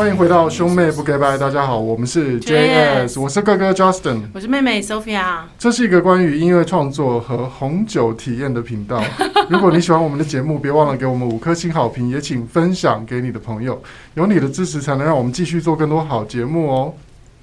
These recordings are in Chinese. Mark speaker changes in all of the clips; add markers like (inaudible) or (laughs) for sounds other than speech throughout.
Speaker 1: 欢迎回到兄妹不 goodbye，大家好，我们是 JS，我是哥哥 Justin，
Speaker 2: 我是妹妹 Sophia。
Speaker 1: 这是一个关于音乐创作和红酒体验的频道。(laughs) 如果你喜欢我们的节目，别忘了给我们五颗星好评，也请分享给你的朋友。有你的支持，才能让我们继续做更多好节目哦。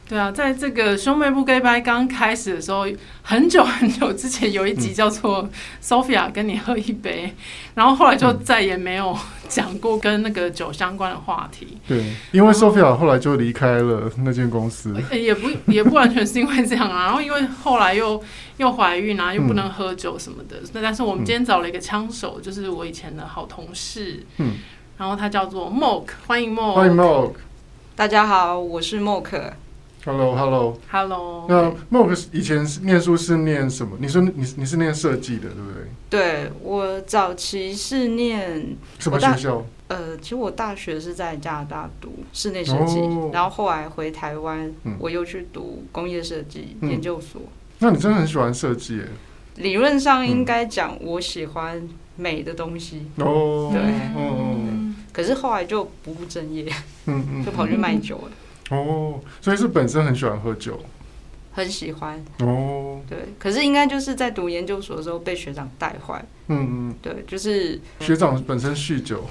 Speaker 2: 对啊，在这个兄妹不 goodbye 刚开始的时候，很久很久之前有一集叫做 Sophia 跟你喝一杯，然后后来就再也没有讲过跟那个酒相关的话题。
Speaker 1: 对，因为 Sophia 后来就离开了那间公司。
Speaker 2: 也不也不完全是因为这样啊，然后因为后来又又怀孕啊，又不能喝酒什么的。那、嗯、但是我们今天找了一个枪手，就是我以前的好同事，嗯，然后他叫做 Mock，欢迎 Mock，
Speaker 1: 欢迎 Mock，
Speaker 3: 大家好，我是 Mock。
Speaker 1: Hello，Hello，Hello。那 Mock 以前念书是念什么？你说你你是念设计的，对不对？
Speaker 3: 对，我早期是念
Speaker 1: 什么学校？
Speaker 3: 呃，其实我大学是在加拿大读室内设计，哦，然后后来回台湾，嗯，我又去读工业设计研究所，嗯。
Speaker 1: 那你真的很喜欢设计耶？
Speaker 3: 理论上应该讲，我喜欢美的东西。
Speaker 1: 哦，
Speaker 3: 对，嗯，可是后来就不务正业，嗯嗯，(laughs) 就跑去卖酒了。
Speaker 1: 哦，所以是本身很喜欢喝酒，
Speaker 3: 很喜欢哦。对，可是应该就是在读研究所的时候被学长带坏。嗯嗯，对，就是
Speaker 1: 学长本身酗酒。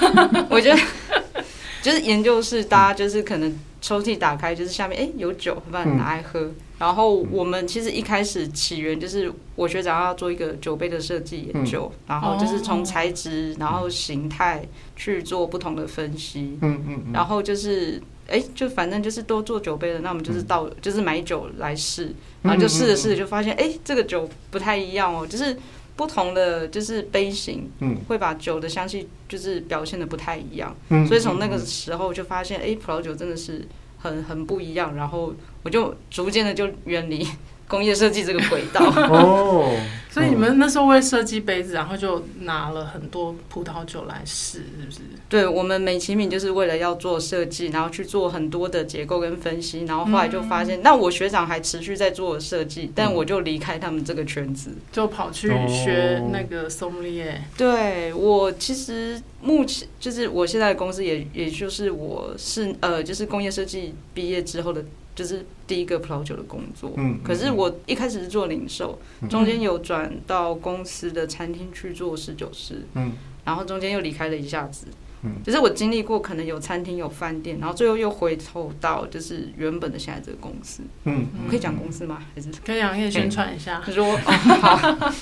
Speaker 1: (laughs)
Speaker 3: 我觉得 (laughs) 就是研究室，大家就是可能抽屉打开，就是下面哎、欸、有酒，把你拿来喝。嗯、然后我们其实一开始起源就是我学长要做一个酒杯的设计研究、嗯，然后就是从材质，然后形态去做不同的分析。嗯嗯，然后就是。哎、欸，就反正就是都做酒杯的，那我们就是到、嗯、就是买酒来试，然后就试着试着就发现，哎、欸，这个酒不太一样哦，就是不同的就是杯型，嗯，会把酒的香气就是表现的不太一样，嗯，所以从那个时候就发现，哎、欸，葡萄酒真的是很很不一样，然后我就逐渐的就远离。工业设计这个轨道 (laughs)
Speaker 1: 哦，
Speaker 2: 所以你们那时候为设计杯子，然后就拿了很多葡萄酒来试，是不是？
Speaker 3: 对，我们美其名就是为了要做设计，然后去做很多的结构跟分析，然后后来就发现，嗯、那我学长还持续在做设计，但我就离开他们这个圈子，
Speaker 2: 就跑去学那个 sommelier。
Speaker 3: 对，我其实目前就是我现在的公司也也就是我是呃就是工业设计毕业之后的。就是第一个葡萄酒的工作，嗯，可是我一开始是做零售，嗯、中间有转到公司的餐厅去做侍酒师，嗯，然后中间又离开了一下子，嗯，就是我经历过可能有餐厅有饭店，然后最后又回头到就是原本的现在这个公司，嗯，可以讲公司吗？还是？
Speaker 2: 可以讲，可以宣传一下。
Speaker 3: 他 (laughs) 说哦好，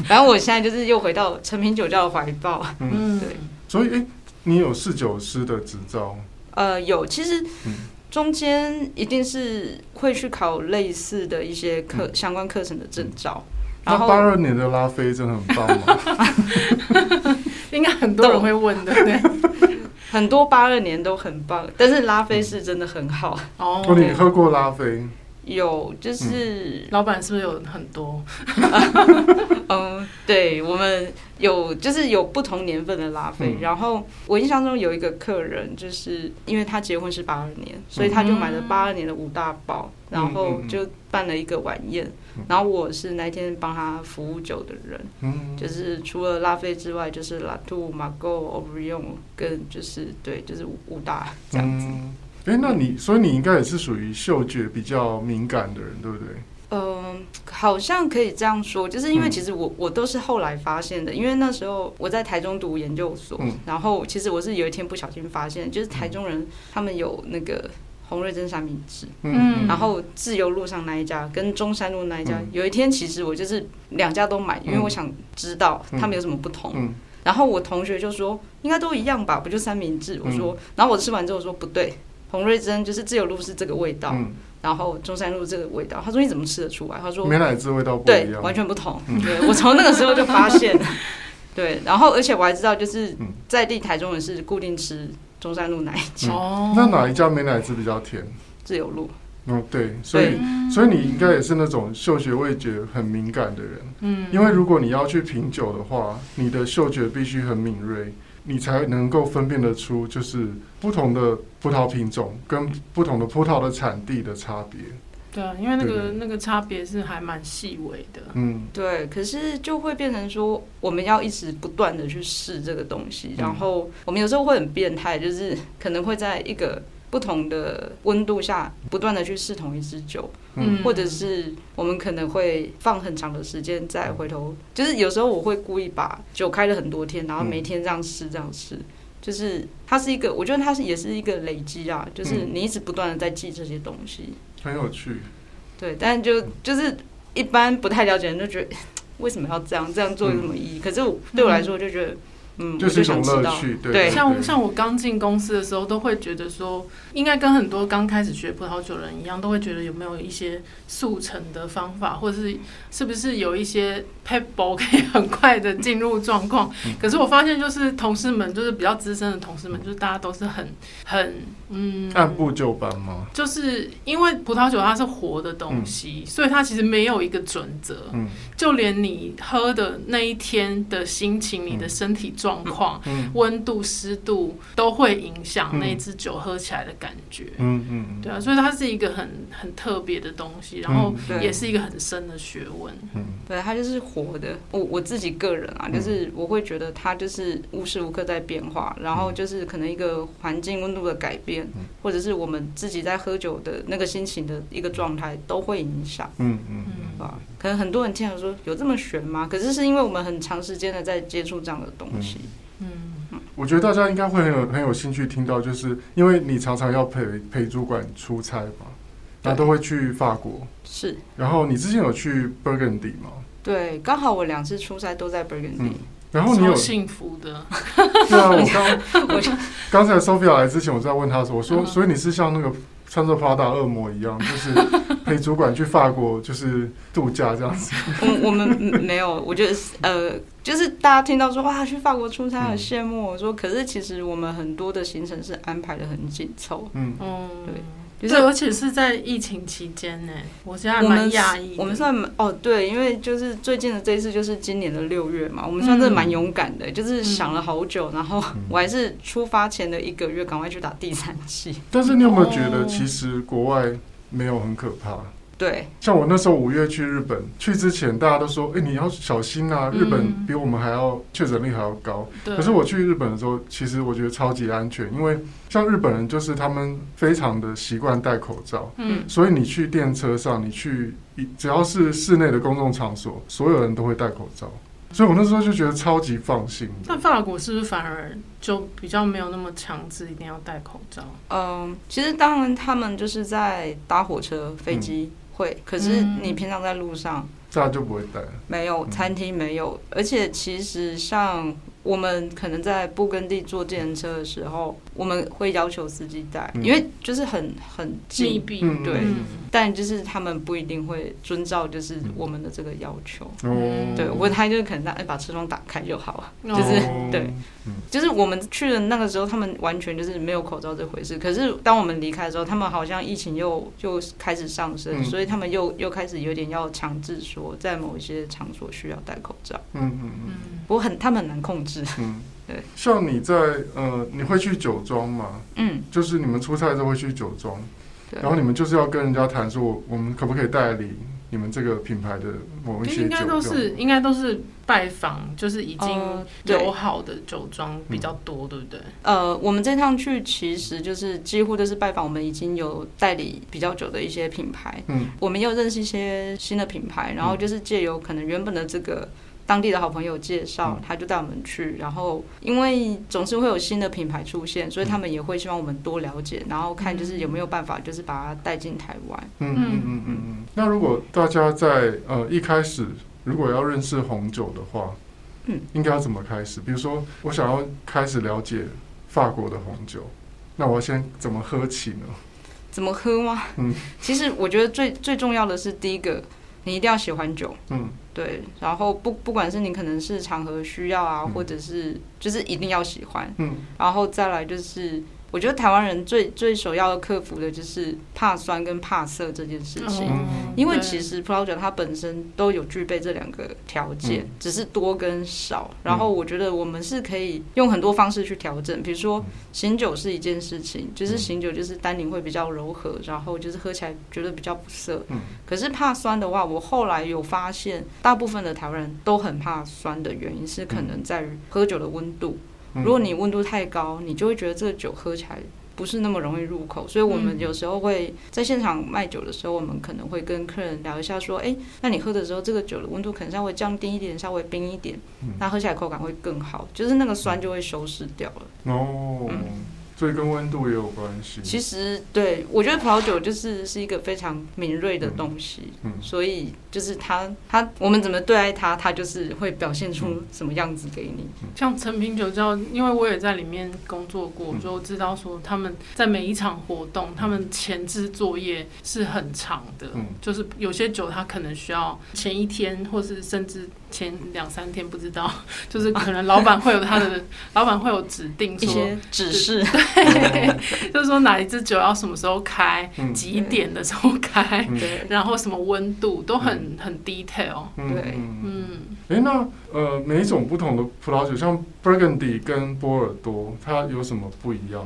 Speaker 3: 反正我现在就是又回到成品酒窖的怀抱，嗯，对。
Speaker 1: 所以哎、欸，你有侍酒师的执照？
Speaker 3: 呃，有，其实。嗯中间一定是会去考类似的一些课、嗯、相关课程的证照。
Speaker 1: 然后八二年的拉菲真的很棒吗？(laughs)
Speaker 2: 应该很多人会问的，对。
Speaker 3: 很多八二年都很棒，但是拉菲是真的很好。
Speaker 1: 哦，你喝过拉菲？
Speaker 3: 有，就是、嗯、
Speaker 2: 老板是不是有很多？(laughs)
Speaker 3: 嗯，对，我们有，就是有不同年份的拉菲、嗯。然后我印象中有一个客人，就是因为他结婚是八二年，所以他就买了八二年的五大包、嗯，然后就办了一个晚宴。嗯、然后我是那天帮他服务酒的人，嗯，就是除了拉菲之外，就是拉图、马高、欧布利翁，跟就是对，就是五大这样子。嗯
Speaker 1: 哎、欸，那你所以你应该也是属于嗅觉比较敏感的人，对不对？
Speaker 3: 嗯，好像可以这样说，就是因为其实我我都是后来发现的，因为那时候我在台中读研究所，嗯、然后其实我是有一天不小心发现，就是台中人他们有那个红瑞珍三明治，嗯，然后自由路上那一家跟中山路那一家，嗯、有一天其实我就是两家都买，因为我想知道他们有什么不同，嗯，然后我同学就说应该都一样吧，不就三明治？我说，然后我吃完之后说不对。洪瑞珍就是自由路是这个味道，嗯，然后中山路这个味道。他说你怎么吃得出来？他说美
Speaker 1: 乃滋味道不一样，
Speaker 3: 对，完全不同。嗯、对，我从那个时候就发现了，(laughs) 对，然后而且我还知道，就是在地台中人是固定吃中山路哪一家。
Speaker 1: 那哪一家美乃滋比较甜？
Speaker 3: 自由路。
Speaker 1: 嗯，对，所以所以你应该也是那种嗅觉味觉很敏感的人。嗯，因为如果你要去品酒的话，你的嗅觉必须很敏锐。你才能够分辨得出，就是不同的葡萄品种跟不同的葡萄的产地的差别。
Speaker 2: 对啊，因为那个那个差别是还蛮细微的。
Speaker 3: 嗯，对。可是就会变成说，我们要一直不断的去试这个东西，然后我们有时候会很变态，就是可能会在一个不同的温度下不断的去试同一支酒，嗯，或者是我们可能会放很长的时间再回头，就是有时候我会故意把酒开了很多天，然后每天这样试这样试，就是它是一个，我觉得它是也是一个累积啊，就是你一直不断的在记这些东西，
Speaker 1: 很有趣，
Speaker 3: 对，但就就是一般不太了解的人就觉得 (sniffs) 为什么要这样这样做有什么意义？可是对我来说，我就觉得。嗯，
Speaker 1: 就是一种乐趣，对。
Speaker 2: 像像我刚进公司的时候，都会觉得说，应该跟很多刚开始学葡萄酒人一样，都会觉得有没有一些速成的方法，或者是是不是有一些 pebble 可以很快的进入状况。可是我发现，就是同事们，就是比较资深的同事们，就是大家都是很很嗯，
Speaker 1: 按部就班吗？
Speaker 2: 就是因为葡萄酒它是活的东西，所以它其实没有一个准则。嗯，就连你喝的那一天的心情，你的身体状。状况、温度、湿度都会影响那支酒喝起来的感觉。嗯嗯，对啊，所以它是一个很很特别的东西，然后也是一个很深的学问。
Speaker 3: 嗯，对，它就是活的。我我自己个人啊，就是我会觉得它就是无时无刻在变化，然后就是可能一个环境温度的改变，或者是我们自己在喝酒的那个心情的一个状态都会影响。嗯嗯嗯，啊可能很多人听了说有这么悬吗？可是是因为我们很长时间的在接触这样的东西。
Speaker 1: 嗯，我觉得大家应该会很有很有兴趣听到，就是因为你常常要陪陪主管出差嘛，那都会去法国，
Speaker 3: 是。然
Speaker 1: 后你之前有去 Burgundy 吗？
Speaker 3: 对，刚好我两次出差都在 Burgundy。嗯，
Speaker 1: 然后你有
Speaker 2: 幸福的。
Speaker 1: 对啊，我刚 (laughs) 我 (laughs) 刚才 Sophia 来之前，我在问他说，我说，所以你是像那个穿着 Prada 恶魔一样，就是陪主管去法国就是度假这样子。
Speaker 3: 我我们没有，我觉得呃。就是大家听到说哇，去法国出差很羡慕，我说可是其实我们很多的行程是安排的很紧凑，嗯嗯，
Speaker 2: 对，就是而且是在疫情期间呢，我现在蛮讶异，
Speaker 3: 我们算哦对，因为就是最近的这一次就是今年的六月嘛，我们算是蛮勇敢的，就是想了好久，然后我还是出发前的一个月赶快去打第三剂。
Speaker 1: 但是你有没有觉得其实国外没有很可怕？
Speaker 3: 对，
Speaker 1: 像我那时候五月去日本，去之前大家都说，哎，你要小心啊，日本比我们还要确诊率还要高。对。可是我去日本的时候，其实我觉得超级安全，因为像日本人就是他们非常的习惯戴口罩。嗯。所以你去电车上，你去只要是室内的公众场所，所有人都会戴口罩。所以我那时候就觉得超级放心。
Speaker 2: 但法国是不是反而就比较没有那么强制一定要戴口罩？
Speaker 3: 嗯，其实当然他们就是在搭火车、飞机。会，可是你平常在路上，
Speaker 1: 这样就不会带。
Speaker 3: 没有餐厅没有，而且其实像我们可能在布根地坐计程车的时候，我们会要求司机带，因为就是很很
Speaker 2: 密闭，
Speaker 3: 对。但就是他们不一定会遵照，就是我们的这个要求。嗯，对，我他就可能哎把车窗打开就好了，就是对，就是我们去的那个时候，他们完全就是没有口罩这回事。可是当我们离开的时候，他们好像疫情又就开始上升，所以他们又又开始有点要强制说，在某一些场所需要戴口罩。嗯嗯嗯。不过很他们很难控制。嗯，(laughs) 对。
Speaker 1: 像你在呃，你会去酒庄吗？嗯，就是你们出差的时候会去酒庄。然后你们就是要跟人家谈说，我们可不可以代理你们这个品牌的某一些酒？应该
Speaker 2: 都是应该都是拜访，就是已经友好的酒庄比较多，对不对？
Speaker 3: 呃，我们这趟去其实就是几乎都是拜访我们已经有代理比较久的一些品牌。嗯，我们又认识一些新的品牌，然后就是借由可能原本的这个。当地的好朋友介绍，他就带我们去。然后，因为总是会有新的品牌出现，所以他们也会希望我们多了解，然后看就是有没有办法，就是把它带进台湾。嗯嗯嗯
Speaker 1: 嗯嗯。那如果大家在呃一开始如果要认识红酒的话，嗯，应该要怎么开始？比如说，我想要开始了解法国的红酒，那我要先怎么喝起呢？
Speaker 3: 怎么喝吗？嗯，其实我觉得最最重要的是第一个。你一定要喜欢酒，嗯，对，然后不不管是你可能是场合需要啊，或者是就是一定要喜欢，嗯，然后再来就是。我觉得台湾人最最首要的克服的就是怕酸跟怕涩这件事情，因为其实葡萄酒它本身都有具备这两个条件，只是多跟少。然后我觉得我们是可以用很多方式去调整，比如说醒酒是一件事情，就是醒酒就是单宁会比较柔和，然后就是喝起来觉得比较不涩。可是怕酸的话，我后来有发现，大部分的台湾人都很怕酸的原因是可能在于喝酒的温度。如果你温度太高，你就会觉得这个酒喝起来不是那么容易入口，所以我们有时候会在现场卖酒的时候，我们可能会跟客人聊一下，说，哎，那你喝的时候，这个酒的温度可能稍微降低一点，稍微冰一点，那喝起来口感会更好，就是那个酸就会修饰掉了。
Speaker 1: 哦。嗯所以跟温度也有关系。
Speaker 3: 其实，对，我觉得葡萄酒就是是一个非常敏锐的东西，嗯，嗯，所以就是它，它，我们怎么对待它，它就是会表现出什么样子给你。
Speaker 2: 像成品酒窖，因为我也在里面工作过，就、嗯、知道说他们在每一场活动，他们前置作业是很长的，嗯，就是有些酒它可能需要前一天，或是甚至。前两三天不知道，(laughs) 就是可能老板会有他的，(laughs) 老板会有指定说
Speaker 3: 一些指示，
Speaker 2: 对，(laughs) 就是说哪一支酒要什么时候开，嗯、几点的时候开，对，然后什么温度都很很 detail，
Speaker 3: 对，
Speaker 2: 嗯，
Speaker 1: 哎、欸，那呃，每一种不同的葡萄酒，像 Burgundy 跟波尔多，它有什么不一样？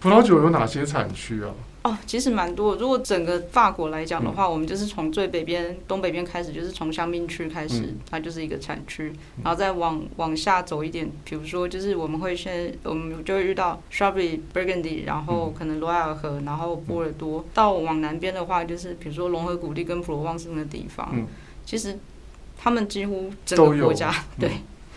Speaker 1: 葡萄酒有哪些产区啊？
Speaker 3: 哦，其实蛮多。如果整个法国来讲的话，嗯、我们就是从最北边、东北边开始，就是从香槟区开始，嗯、它就是一个产区，然后再往往下走一点，比如说就是我们会先，我们就会遇到 Chablis Burgundy，然后可能罗瓦尔河，然后波尔多。到往南边的话，就是比如说龙河谷地跟普罗旺斯的地方，嗯、其实他们几乎整个国家 (laughs) 对。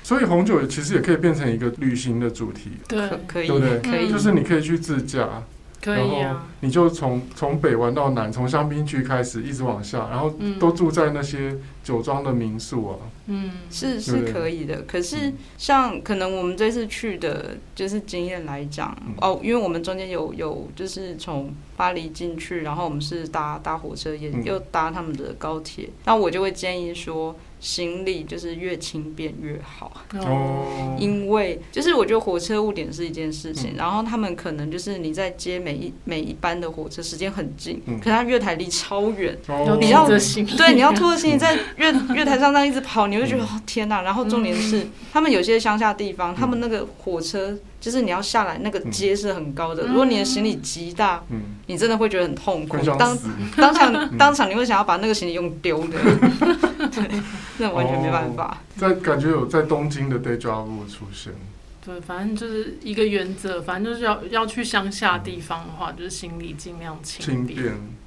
Speaker 1: 所以红酒其实也可以变成一个旅行的主题，
Speaker 2: 对，
Speaker 3: 可以，
Speaker 1: 对不对？
Speaker 3: 可以，
Speaker 1: 就是你可以去自驾。
Speaker 2: 可以啊，
Speaker 1: 你就从从北玩到南，从香槟区开始一直往下，然后都住在那些酒庄的民宿啊。
Speaker 2: 嗯，
Speaker 3: 是是可以的。可是像可能我们这次去的，就是经验来讲，哦，因为我们中间有有就是从巴黎进去，然后我们是搭搭火车，也又搭他们的高铁，那我就会建议说。行李就是越轻便越好，
Speaker 1: 哦，
Speaker 3: 因为就是我觉得火车误点是一件事情，嗯、然后他们可能就是你在接每一每一班的火车时间很近，嗯、可是它月台离超远，
Speaker 1: 哦、
Speaker 3: 你要对你要拖着行李在月月台上这样一直跑，你会觉得、天哪！然后重点是、嗯、他们有些乡下地方，他们那个火车。就是你要下来，那个阶是很高的。如果你的行李极大，你真的会觉得很痛苦。当当场当场你会想要把那个行李用丢的，(laughs) 对，那完全没办法。
Speaker 1: 在感觉有在东京的 déjà vu 出现。
Speaker 2: 对，反正就是一个原则，反正就是要要去乡下地方的话，就是行李尽量轻便。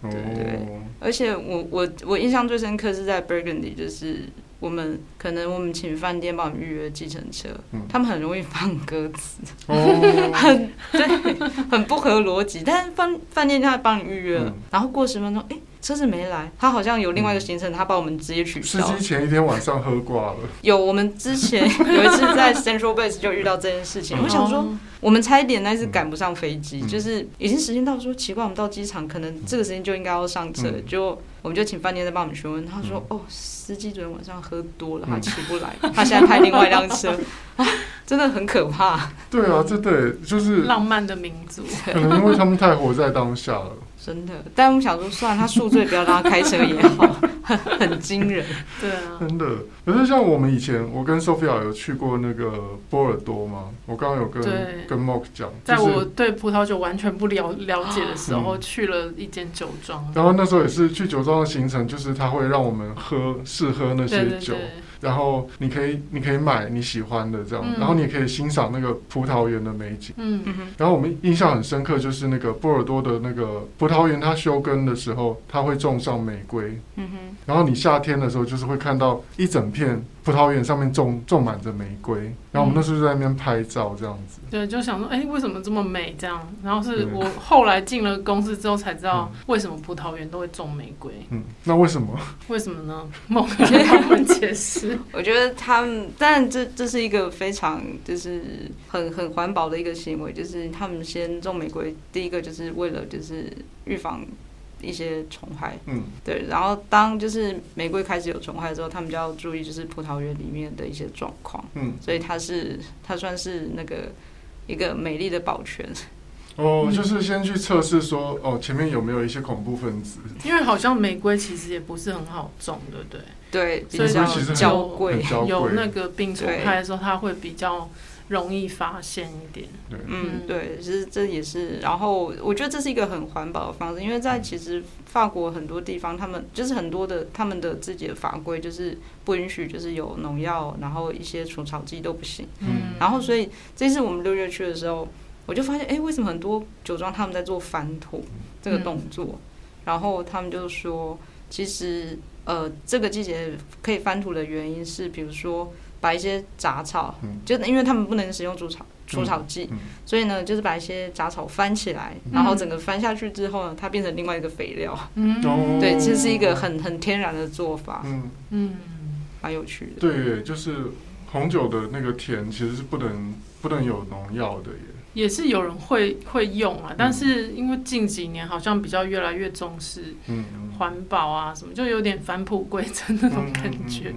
Speaker 1: 对对。
Speaker 3: 而且我我我印象最深刻是在 Burgundy，就是。我们可能我们请饭店帮我们预约计程车，嗯、他们很容易放歌词，哦、(laughs) 很对，很不合逻辑。但是饭饭店他帮你预约了，嗯、然后过十分钟，哎，车子没来，他好像有另外一个行程，他把我们直接取消。
Speaker 1: 司机前一天晚上喝挂了。
Speaker 3: 有，我们之前 (laughs) 有一次在 Central Base 就遇到这件事情，我想说，我们差一点那是赶不上飞机，嗯、就是已经时间到，说奇怪，我们到机场可能这个时间就应该要上车，嗯、就。我们就请饭店再帮我们询问，他说：“哦，司机昨天晚上喝多了，起不来，他现在派另外一辆车，啊，(laughs) 真的很可怕。”
Speaker 1: 对啊，这对就是
Speaker 2: 浪漫的民族，
Speaker 1: 可能因为他们太活在当下了。
Speaker 3: 真的，但我们想说，算了，他宿醉，不要让他开车也好，很 (laughs) 很惊人。
Speaker 2: 对啊，
Speaker 1: 真的。可是像我们以前，我跟 Sophia 有去过那个波尔多嘛，我刚刚有跟跟 Mark 讲，
Speaker 2: 在我对葡萄酒完全不了了解的时候，嗯、去了一间酒庄。
Speaker 1: 然后那时候也是去酒庄的行程，就是他会让我们喝试喝那些酒。然后你可以，你可以买你喜欢的这样，嗯、然后你也可以欣赏那个葡萄园的美景。
Speaker 2: 嗯，
Speaker 1: 然后我们印象很深刻，就是那个波尔多的那个葡萄园，它休耕的时候，它会种上玫瑰。
Speaker 3: 嗯哼。
Speaker 1: 然后你夏天的时候，就是会看到一整片。葡萄园上面种种满着玫瑰，然后我们那时候就在那边拍照，这样子。
Speaker 2: 嗯、对，就想说，哎、欸，为什么这么美？这样，然后是我后来进了公司之后才知道，为什么葡萄园都会种玫瑰。
Speaker 1: 嗯，那为什么？
Speaker 2: 为什么呢？我觉得他们解释。(laughs)
Speaker 3: 我觉得他们，但这这是一个非常就是很很环保的一个行为，就是他们先种玫瑰，第一个就是为了就是预防。一些虫害，
Speaker 1: 嗯，
Speaker 3: 对，然后当就是玫瑰开始有虫害之后，他们就要注意就是葡萄园里面的一些状况，
Speaker 1: 嗯，
Speaker 3: 所以它是它算是那个一个美丽的保全。
Speaker 1: 哦，就是先去测试说，哦，前面有没有一些恐怖分子？
Speaker 2: 因为好像玫瑰其实也不是很好种，对不对？
Speaker 3: 对，
Speaker 2: 所以其实
Speaker 3: 娇贵，
Speaker 2: 有那个病虫害的时候，它会比较。容易发现一点，
Speaker 1: 对，
Speaker 3: 嗯，对，其实这也是，然后我觉得这是一个很环保的方式，因为在其实法国很多地方，他们就是很多的他们的自己的法规就是不允许，就是有农药，然后一些除草剂都不行，
Speaker 2: 嗯，
Speaker 3: 然后所以这次我们六月去的时候，我就发现，哎、欸，为什么很多酒庄他们在做翻土这个动作？嗯、然后他们就说，其实呃，这个季节可以翻土的原因是，比如说把一些杂草，嗯、就因为他们不能使用除草除草剂，嗯嗯、所以呢，就是把一些杂草翻起来，嗯、然后整个翻下去之后呢，它变成另外一个肥料。嗯，对，这是一个很很天然的做法。嗯嗯，蛮有趣的。
Speaker 1: 对，就是红酒的那个甜其实是不能不能有农药的耶。
Speaker 2: 也是有人会会用啊，但是因为近几年好像比较越来越重视环保啊什么，就有点返璞归真那种感觉，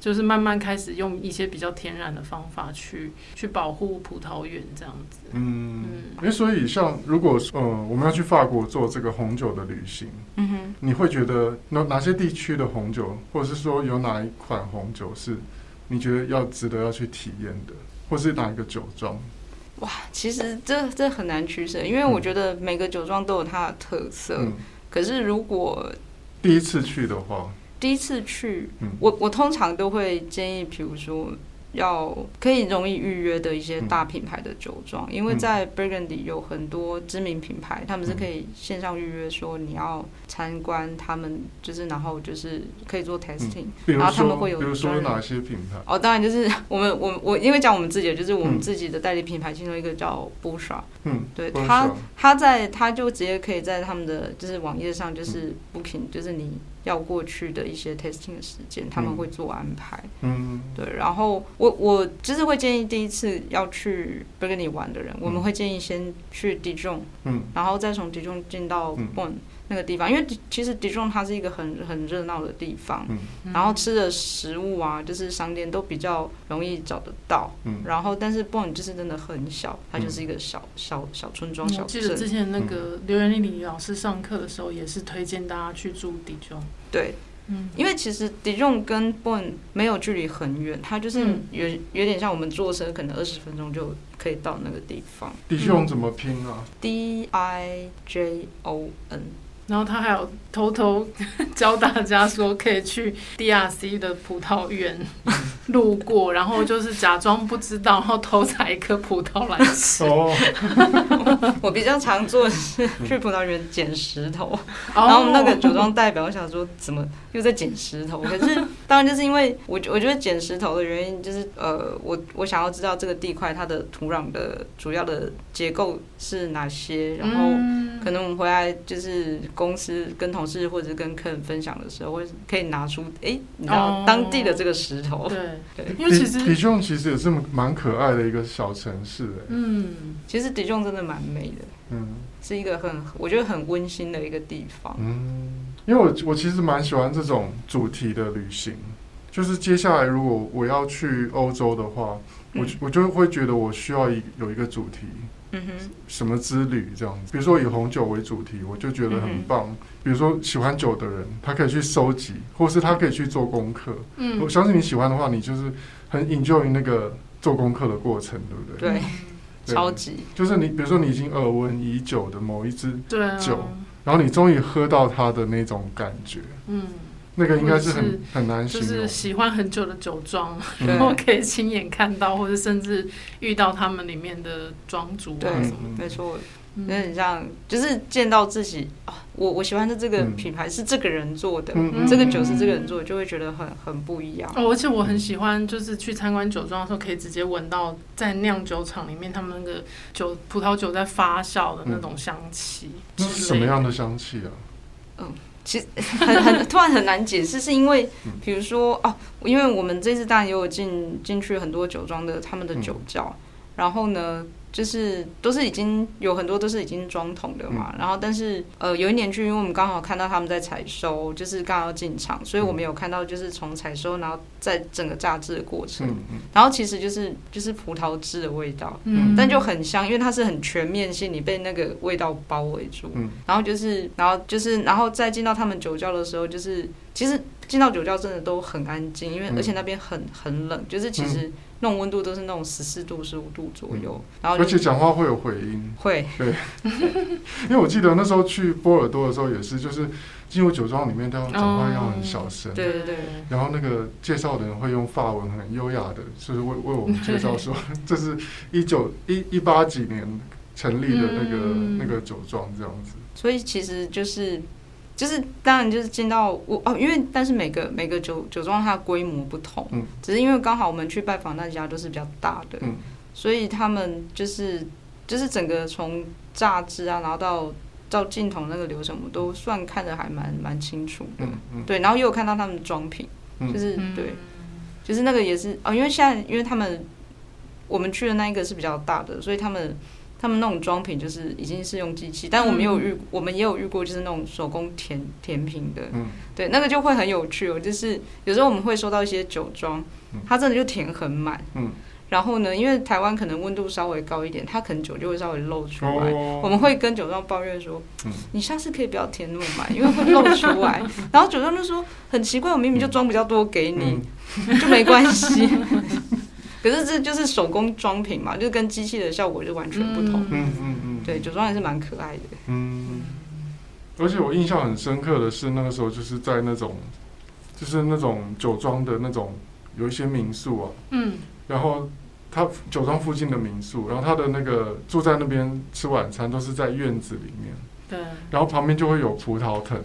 Speaker 2: 就是慢慢开始用一些比较天然的方法去去保护葡萄园这样子。
Speaker 1: 嗯，哎、嗯，所以像如果呃我们要去法国做这个红酒的旅行，嗯哼，你会觉得哪哪些地区的红酒，或者是说有哪一款红酒是你觉得要值得要去体验的，或是哪一个酒庄？
Speaker 3: 哇，其实这这很难取舍，因为我觉得每个酒庄都有它的特色。嗯、可是如果
Speaker 1: 第一次去的话，
Speaker 3: 第一次去，嗯、我我通常都会建议，比如说。要可以容易预约的一些大品牌的酒庄，嗯、因为在 Burgundy 有很多知名品牌，嗯、他们是可以线上预约，说你要参观他们，就是然后就是可以做 testing，、嗯、然后他们会有
Speaker 1: 比如说哪些品牌？
Speaker 3: 哦，当然就是 (laughs) 我们我我因为讲我们自己的，就是我们自己的代理品牌，其中一个叫 Bouchard，嗯，对，他他在他就直接可以在他们的就是网页上就是 booking，就是你。要过去的一些 testing 的时间，他们会做安排。嗯，对。然后我我就是会建议第一次要去 Burgundy 玩的人，嗯、我们会建议先去 Dijon，嗯，然后再从 Dijon 进到 Beaune。那个地方，因为其实迪中它是一个很很热闹的地方，嗯、然后吃的食物啊，就是商店都比较容易找得到，嗯、然后但是 Beaune 就是真的很小，它就是一个小小小村庄小镇。我记
Speaker 2: 得之前那个刘元丽李老师上课的时候，也是推荐大家去住迪中。
Speaker 3: 对，嗯，因为其实迪中跟 Beaune 没有距离很远，它就是有有点像我们坐车可能二十分钟就可以到那个地方。
Speaker 1: 迪中怎么拼啊
Speaker 3: ？D I J O N。
Speaker 2: 然后他还有偷偷 (laughs) 教大家说，可以去 DRC 的葡萄园路过，然后就是假装不知道，然后偷采一颗葡萄来吃。哦，(laughs)
Speaker 3: 我比较常做的是去葡萄园捡石头，然后我们那个酒庄代表我想说，怎么又在捡石头？可是当然就是因为我我觉得捡石头的原因就是呃，我我想要知道这个地块它的土壤的主要的结构是哪些，然后可能我们回来就是。公司跟同事或者跟客人分享的时候，会可以拿出哎，然后当地的这个石头。对 (laughs)
Speaker 2: 对，因为其实
Speaker 1: 迪中其实也是蛮可爱的一个小城市哎。
Speaker 3: 嗯，其实迪中真的蛮美的。嗯，是一个很我觉得很温馨的一个地方。
Speaker 1: 嗯，因为我我其实蛮喜欢这种主题的旅行，就是接下来如果我要去欧洲的话，我我就会觉得我需要一有一个主题。嗯哼，什么之旅这样子？比如说以红酒为主题，我就觉得很棒。嗯、比如说喜欢酒的人，他可以去收集，或是他可以去做功课。嗯，我相信你喜欢的话，你就是很 enjoy 那个做功课的过程，对不对？
Speaker 3: 对，(laughs) 对超级。
Speaker 1: 就是你，比如说你已经耳闻已久的某一支酒，啊、然后你终于喝到它的那种感觉。嗯。那个应该是很是很难，
Speaker 2: 就是喜欢很久的酒庄，嗯、然后可以亲眼看到，或者甚至遇到他们里面的庄主啊什么
Speaker 3: 对，没错，有点像，就是见到自己啊，我我喜欢的这个品牌是这个人做的，嗯、这个酒是这个人做的，就会觉得很很不一样。
Speaker 2: 哦，而且我很喜欢，就是去参观酒庄的时候，可以直接闻到在酿酒厂里面他们那个酒葡萄酒在发酵的那种香气。
Speaker 1: 那是什么样的香气啊？
Speaker 3: 嗯。其实 (laughs) 很很突然很难解释，是因为比如说哦，因为我们这次当然也有进进去很多酒庄的他们的酒窖，然后呢。就是都是已经有很多都是已经装桶的嘛，嗯、然后但是呃有一年去，因为我们刚好看到他们在采收，就是刚好要进场，所以我们有看到就是从采收然后在整个榨汁的过程，嗯嗯、然后其实就是就是葡萄汁的味道，嗯，但就很香，因为它是很全面性，你被那个味道包围住，嗯，然后就是然后就是然后再进到他们酒窖的时候，就是其实进到酒窖真的都很安静，因为而且那边很很冷，就是其实。那种温度都是那种十四度、十五度左右，然后
Speaker 1: 而且讲话会有回音，
Speaker 3: 会。
Speaker 1: 对，(laughs) 因为我记得那时候去波尔多的时候也是，就是进入酒庄里面，他讲话要很小声，
Speaker 3: 对对对，
Speaker 1: 然后那个介绍的人会用法文很优雅的，就是为为我们介绍说，(laughs) 这是一九一一八几年。成立的那个、嗯、那个酒庄这样子。
Speaker 3: 所以其实就是就是当然就是进到我哦，因为但是每个每个酒酒庄它的规模不同，嗯，只是因为刚好我们去拜访那家都是比较大的，嗯，所以他们就是就是整个从榨汁啊，然后到到镜头那个流程，我都算看得还蛮蛮清楚的，嗯嗯，对，然后也有看到他们的装瓶，就是、嗯、对，就是那个也是哦，因为现在因为他们我们去的那一个是比较大的，所以他们。他们那种装瓶就是已经是用机器，但我们也有遇，嗯、我们也有遇过，就是那种手工填填瓶的，嗯，对，那个就会很有趣哦。就是有时候我们会收到一些酒庄，它真的就填很满，嗯，然后呢，因为台湾可能温度稍微高一点，它可能酒就会稍微漏出来。哦、我们会跟酒庄抱怨说，嗯、你下次可以不要填那么满，因为会漏出来。(laughs) 然后酒庄就说很奇怪，我明明就装比较多给你，嗯、(laughs) 就没关系。可是这就是手工装瓶嘛，就跟机器的效果就完全不同。嗯嗯嗯，对，酒庄还是蛮可爱的。嗯，
Speaker 1: 而且我印象很深刻的是，那个时候就是在那种，就是那种酒庄的那种有一些民宿啊。嗯。然后他酒庄附近的民宿，然后他的那个住在那边吃晚餐都是在院子里面。对。然后旁边就会有葡萄藤，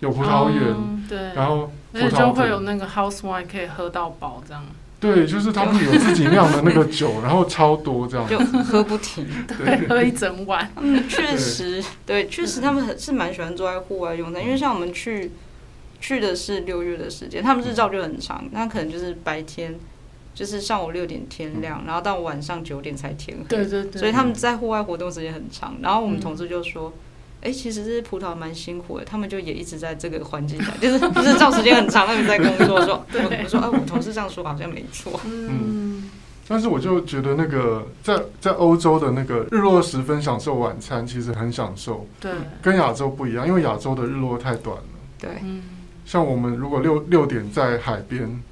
Speaker 1: 有葡萄园。对。然后葡萄
Speaker 2: 就会有那个 house wine 可以喝到饱这样。
Speaker 1: 对，就是他们有自己酿的那个酒，然后超多这样，
Speaker 3: 就喝不停，(laughs)
Speaker 2: 对，喝一整晚。
Speaker 3: 嗯，确实，对，确实他们很是蛮喜欢坐在户外用餐，因为像我们去去的是六月的时间，他们日照就很长，那可能就是白天就是上午六点天亮，然后到晚上九点才天黑，
Speaker 2: 对对对，
Speaker 3: 所以他们在户外活动时间很长。然后我们同事就说。哎、欸，其实这些葡萄蛮辛苦的，他们就也一直在这个环境下，(laughs) 就是日照时间很长，他们在工作。说，(laughs) 对我说，哎、啊，我同事这样说好像没错。
Speaker 1: 嗯，但是我就觉得那个在在欧洲的那个日落时分享受晚餐，其实很享受。对，跟亚洲不一样，因为亚洲的日落太短了。
Speaker 3: 对，
Speaker 1: 像我们如果六六点在海边，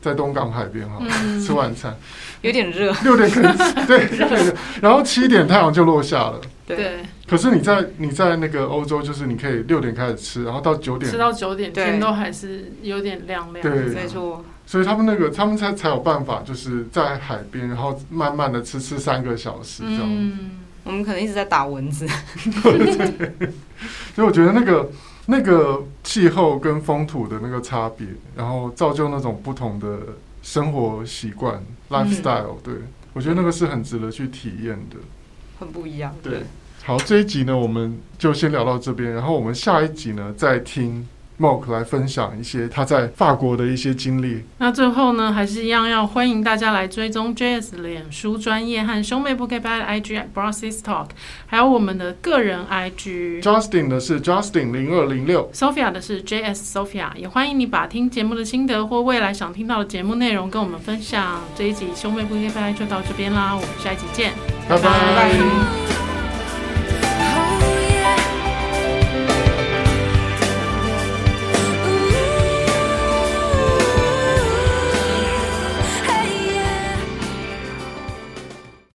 Speaker 1: 在东港海边哈、嗯、吃晚餐，
Speaker 3: 有点热。
Speaker 1: 六点可能对，对，(laughs) 然后七点太阳就落下了。
Speaker 3: 对。
Speaker 1: 可是你在你在那个欧洲，就是你可以六点开始吃，然后到九点
Speaker 2: 吃到九点，天都还是有点亮亮。
Speaker 1: 对，
Speaker 3: 没错。
Speaker 1: 所以他们那个他们才才有办法，就是在海边，然后慢慢的吃吃三个小时这样。
Speaker 3: 嗯，我们可能一直在打蚊子。(laughs)
Speaker 1: 对，对。所以我觉得那个那个气候跟风土的那个差别，然后造就那种不同的生活习惯 lifestyle，对，我觉得那个是很值得去体验的。
Speaker 3: 很不一样。
Speaker 1: 对。好，这一集呢，我们就先聊到这边。然后我们下一集呢，再听 Moke 来分享一些他在法国的一些经历。
Speaker 2: 那最后呢，还是一样要欢迎大家来追踪 JS 脸书专业和兄妹不给掰的 IG Brothers Talk，还有我们的个人 IG。
Speaker 1: Justin 的是 Justin 零二零六
Speaker 2: ，Sophia 的是 JS Sophia。也欢迎你把听节目的心得或未来想听到的节目内容跟我们分享。这一集兄妹不给掰就到这边啦，我们下一集见，
Speaker 1: 拜拜。拜拜。